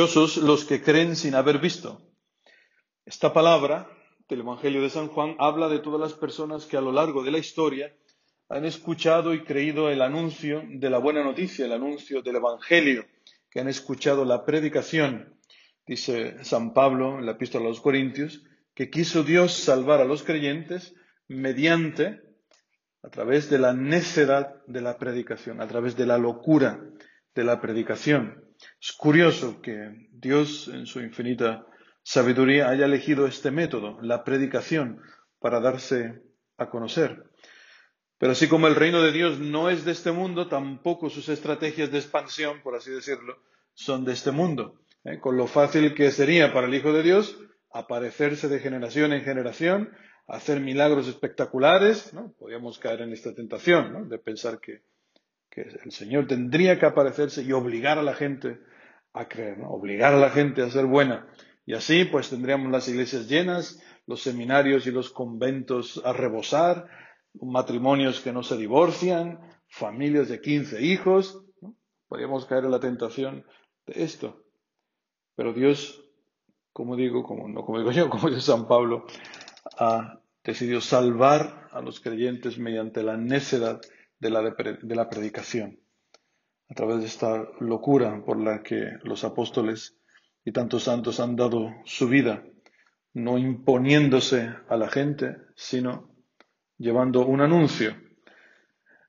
Los que creen sin haber visto. Esta palabra del Evangelio de San Juan habla de todas las personas que a lo largo de la historia han escuchado y creído el anuncio de la buena noticia, el anuncio del Evangelio, que han escuchado la predicación, dice San Pablo en la epístola a los Corintios, que quiso Dios salvar a los creyentes mediante, a través de la necedad de la predicación, a través de la locura de la predicación. Es curioso que Dios, en su infinita sabiduría, haya elegido este método, la predicación, para darse a conocer. Pero así como el reino de Dios no es de este mundo, tampoco sus estrategias de expansión, por así decirlo, son de este mundo. ¿eh? Con lo fácil que sería para el Hijo de Dios aparecerse de generación en generación, hacer milagros espectaculares, ¿no? Podríamos caer en esta tentación, ¿no? De pensar que, el Señor tendría que aparecerse y obligar a la gente a creer. Obligar a la gente a ser buena. Y así, pues tendríamos las iglesias llenas, los seminarios y los conventos a rebosar, matrimonios que no se divorcian, familias de 15 hijos. Podríamos caer en la tentación de esto. Pero Dios, como digo, como, no como digo yo, como dice San Pablo, ha decidido salvar a los creyentes mediante la necedad de la, de la predicación, a través de esta locura por la que los apóstoles y tantos santos han dado su vida, no imponiéndose a la gente, sino llevando un anuncio.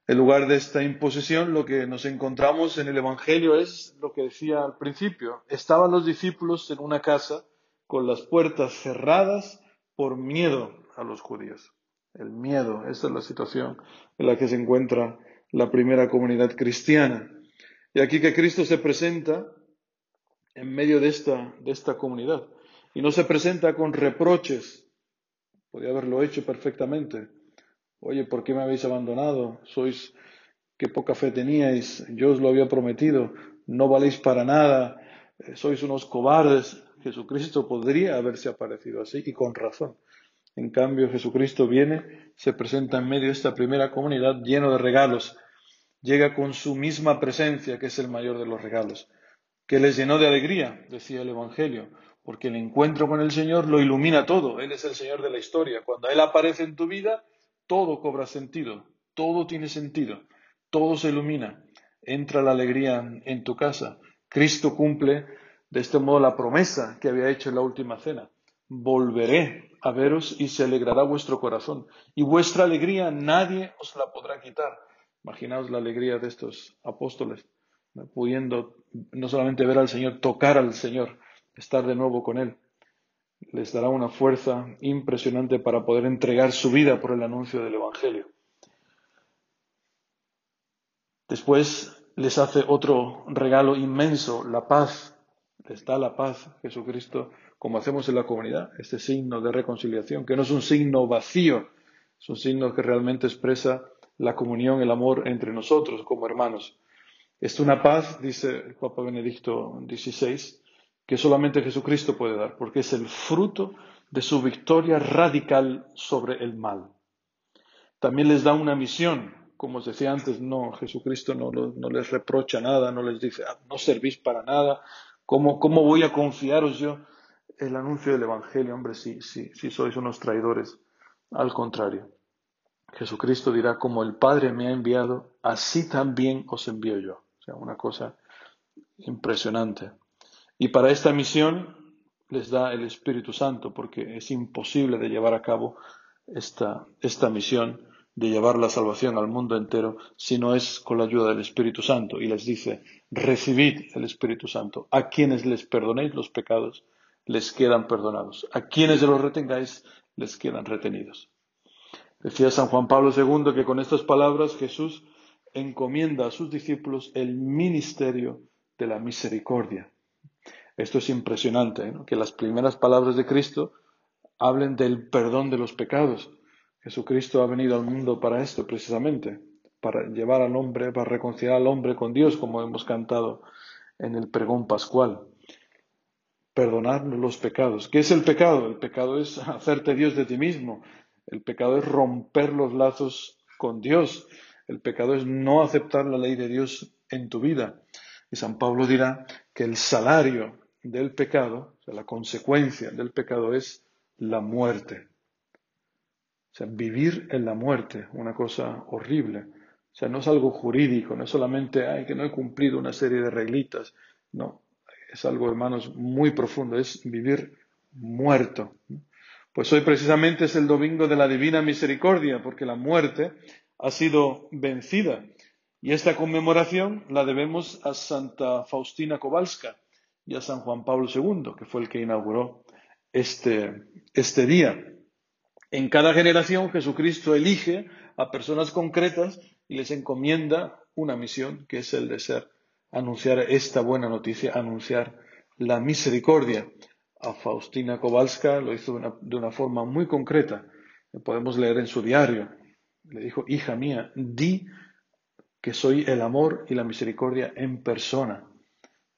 En lugar de esta imposición, lo que nos encontramos en el Evangelio es lo que decía al principio. Estaban los discípulos en una casa con las puertas cerradas por miedo a los judíos. El miedo, esa es la situación en la que se encuentra la primera comunidad cristiana. Y aquí que Cristo se presenta en medio de esta, de esta comunidad. Y no se presenta con reproches. Podría haberlo hecho perfectamente Oye, ¿por qué me habéis abandonado? Sois, qué poca fe teníais, yo os lo había prometido, no valéis para nada, eh, sois unos cobardes. Jesucristo podría haberse aparecido así y con razón. En cambio, Jesucristo viene, se presenta en medio de esta primera comunidad lleno de regalos, llega con su misma presencia, que es el mayor de los regalos, que les llenó de alegría, decía el Evangelio, porque el encuentro con el Señor lo ilumina todo, Él es el Señor de la historia. Cuando Él aparece en tu vida, todo cobra sentido, todo tiene sentido, todo se ilumina, entra la alegría en tu casa. Cristo cumple de este modo la promesa que había hecho en la última cena. Volveré a veros y se alegrará vuestro corazón. Y vuestra alegría nadie os la podrá quitar. Imaginaos la alegría de estos apóstoles, pudiendo no solamente ver al Señor, tocar al Señor, estar de nuevo con Él les dará una fuerza impresionante para poder entregar su vida por el anuncio del Evangelio. Después les hace otro regalo inmenso, la paz. Les da la paz Jesucristo, como hacemos en la comunidad, este signo de reconciliación, que no es un signo vacío, es un signo que realmente expresa la comunión, el amor entre nosotros como hermanos. Es una paz, dice el Papa Benedicto XVI, que solamente Jesucristo puede dar, porque es el fruto de su victoria radical sobre el mal. También les da una misión, como os decía antes, no, Jesucristo no, les reprocha nada, no les dice, ah, no servís para nada, ¿cómo, cómo voy a confiaros yo el anuncio del Evangelio, hombre, si, si, si sois unos traidores? Al contrario, Jesucristo dirá, como el Padre me ha enviado, así también os envío yo. O sea, una cosa impresionante. Y para esta misión les da el Espíritu Santo, porque es imposible de llevar a cabo esta, esta misión de llevar la salvación al mundo entero si no es con la ayuda del Espíritu Santo. Y les dice, recibid el Espíritu Santo. A quienes les perdonéis los pecados, les quedan perdonados. A quienes los retengáis, les quedan retenidos. Decía San Juan Pablo II que con estas palabras Jesús encomienda a sus discípulos el ministerio de la misericordia. Esto es impresionante, que las primeras palabras de Cristo hablen del perdón de los pecados. Jesucristo ha venido al mundo para esto, precisamente, para llevar al hombre, para reconciliar al hombre con Dios, como hemos cantado en el pregón pascual. Perdonar los pecados. ¿Qué es el pecado? El pecado es hacerte Dios de ti mismo. El pecado es romper los lazos con Dios. El pecado es no aceptar la ley de Dios en tu vida. Y San Pablo dirá que el salario del pecado, o sea, la consecuencia del pecado es la muerte. O sea, vivir en la muerte, una cosa horrible. O sea, no es algo jurídico, no es solamente, ay, que no he cumplido una serie de reglitas. No, es algo, hermanos, muy profundo, es vivir muerto. Pues hoy precisamente es el domingo de la Divina Misericordia, porque la muerte ha sido vencida. Y esta conmemoración la debemos a Santa Faustina Kowalska y a San Juan Pablo II, que fue el que inauguró este, este día. En cada generación Jesucristo elige a personas concretas y les encomienda una misión, que es el de ser, anunciar esta buena noticia, anunciar la misericordia. A Faustina Kowalska lo hizo de una, forma muy concreta. Podemos leer en su diario. Le dijo, hija mía, di que soy el amor y la misericordia en persona.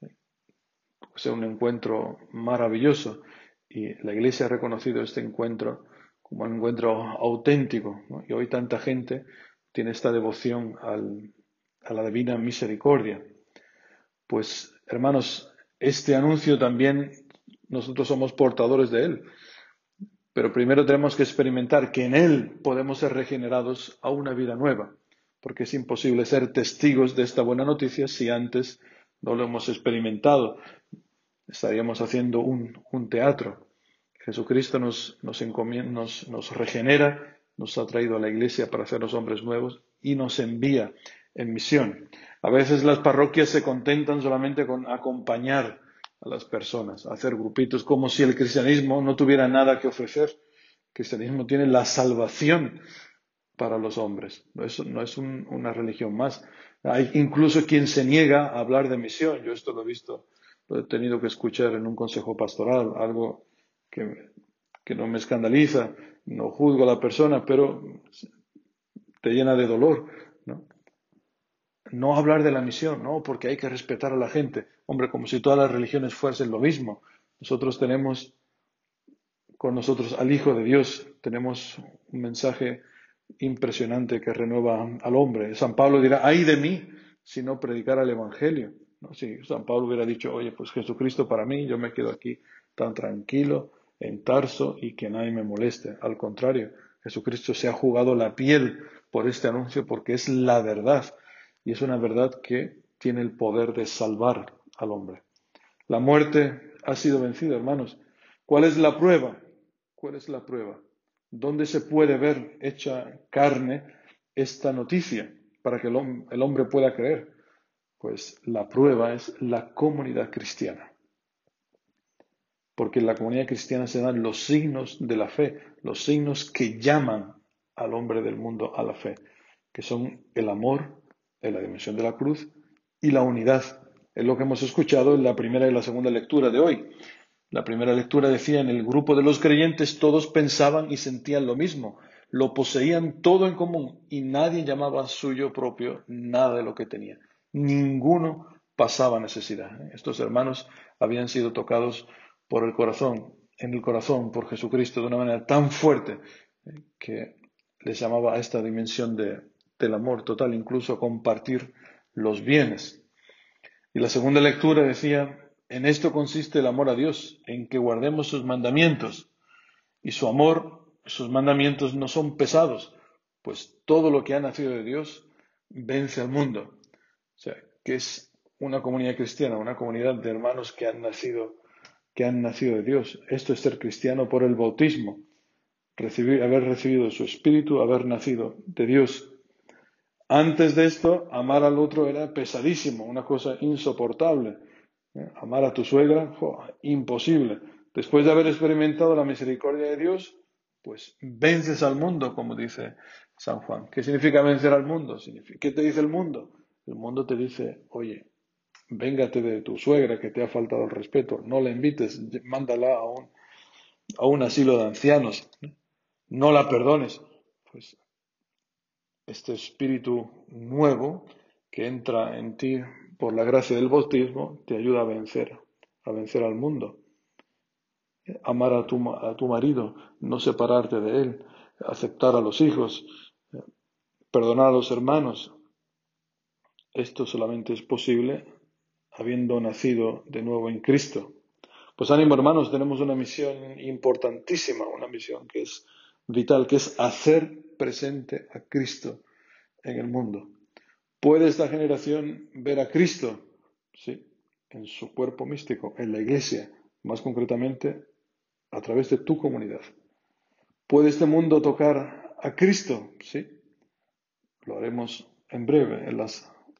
O sea, un encuentro maravilloso. Y la Iglesia ha reconocido este encuentro como un encuentro auténtico. Y hoy tanta gente tiene esta devoción a la divina misericordia. Pues, hermanos, este anuncio también nosotros somos portadores de él. Pero primero tenemos que experimentar que en él podemos ser regenerados a una vida nueva, porque es imposible ser testigos de esta buena noticia si antes no lo hemos experimentado. Estaríamos haciendo un teatro. Jesucristo nos, nos, nos, regenera, nos ha traído a la iglesia para hacernos hombres nuevos y nos envía en misión. A veces las parroquias se contentan solamente con acompañar a las personas, hacer grupitos, como si el cristianismo no tuviera nada que ofrecer. El cristianismo tiene la salvación para los hombres. No es una religión más. Hay incluso quien se niega a hablar de misión. Yo esto lo he visto, lo he tenido que escuchar en un consejo pastoral, algo que, no me escandaliza, no juzgo a la persona, pero te llena de dolor, ¿no? Hablar de la misión, no, porque hay que respetar a la gente. Hombre, como si todas las religiones fuesen lo mismo. Nosotros tenemos con nosotros al Hijo de Dios, tenemos un mensaje impresionante que renueva al hombre. San Pablo dirá, ay de mí si no predicara el Evangelio. ¿No? Si San Pablo hubiera dicho, oye, pues Jesucristo para mí, yo me quedo aquí tan tranquilo, en Tarso y que nadie me moleste. Al contrario, Jesucristo se ha jugado la piel por este anuncio porque es la verdad y es una verdad que tiene el poder de salvar al hombre. La muerte ha sido vencida, hermanos. ¿Cuál es la prueba? ¿Cuál es la prueba? ¿Dónde se puede ver hecha carne esta noticia para que el hombre pueda creer? Pues la prueba es la comunidad cristiana porque en la comunidad cristiana se dan los signos de la fe, los signos que llaman al hombre del mundo a la fe, que son el amor en la dimensión de la cruz y la unidad. Es lo que hemos escuchado en la primera y la segunda lectura de hoy. La primera lectura decía, en el grupo de los creyentes todos pensaban y sentían lo mismo, lo poseían todo en común y nadie llamaba suyo propio nada de lo que tenía. Ninguno pasaba necesidad. Estos hermanos habían sido tocados por el corazón, en el corazón, por Jesucristo, de una manera tan fuerte eh, que les llamaba a esta dimensión de, del amor total, incluso compartir los bienes. Y la segunda lectura decía, en esto consiste el amor a Dios, en que guardemos sus mandamientos. Y su amor, sus mandamientos no son pesados, pues todo lo que ha nacido de Dios vence al mundo. O sea, que es una comunidad cristiana, una comunidad de hermanos que han nacido que han nacido de Dios. Esto es ser cristiano por el bautismo, recibir, haber recibido su espíritu, haber nacido de Dios. Antes de esto, amar al otro era pesadísimo, una cosa insoportable. ¿Eh? Amar a tu suegra, imposible. Después de haber experimentado la misericordia de Dios, pues vences al mundo, como dice San Juan. ¿Qué significa vencer al mundo? ¿Qué te dice el mundo? El mundo te dice, oye, véngate de tu suegra que te ha faltado el respeto, no la invites, mándala a un, a un asilo de ancianos, no la perdones. Pues este espíritu nuevo que entra en ti por la gracia del bautismo te ayuda a vencer, a vencer al mundo. Amar a tu, a tu marido, no separarte de él, aceptar a los hijos, perdonar a los hermanos. Esto solamente es posible habiendo nacido de nuevo en Cristo. Pues ánimo hermanos, tenemos una misión importantísima, una misión que es vital, que es hacer presente a Cristo en el mundo. ¿Puede esta generación ver a Cristo? Sí, en su cuerpo místico, en la iglesia, más concretamente a través de tu comunidad. ¿Puede este mundo tocar a Cristo? Sí, lo haremos en breve,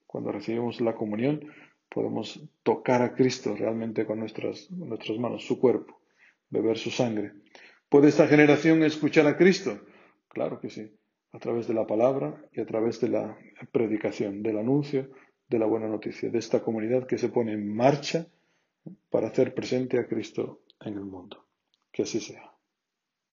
cuando recibimos la comunión, podemos tocar a Cristo realmente con nuestras, nuestras manos, su cuerpo, beber su sangre. ¿Puede esta generación escuchar a Cristo? Claro que sí, a través de la palabra y a través de la predicación, del anuncio de la buena noticia, de esta comunidad que se pone en marcha para hacer presente a Cristo en el mundo. Que así sea.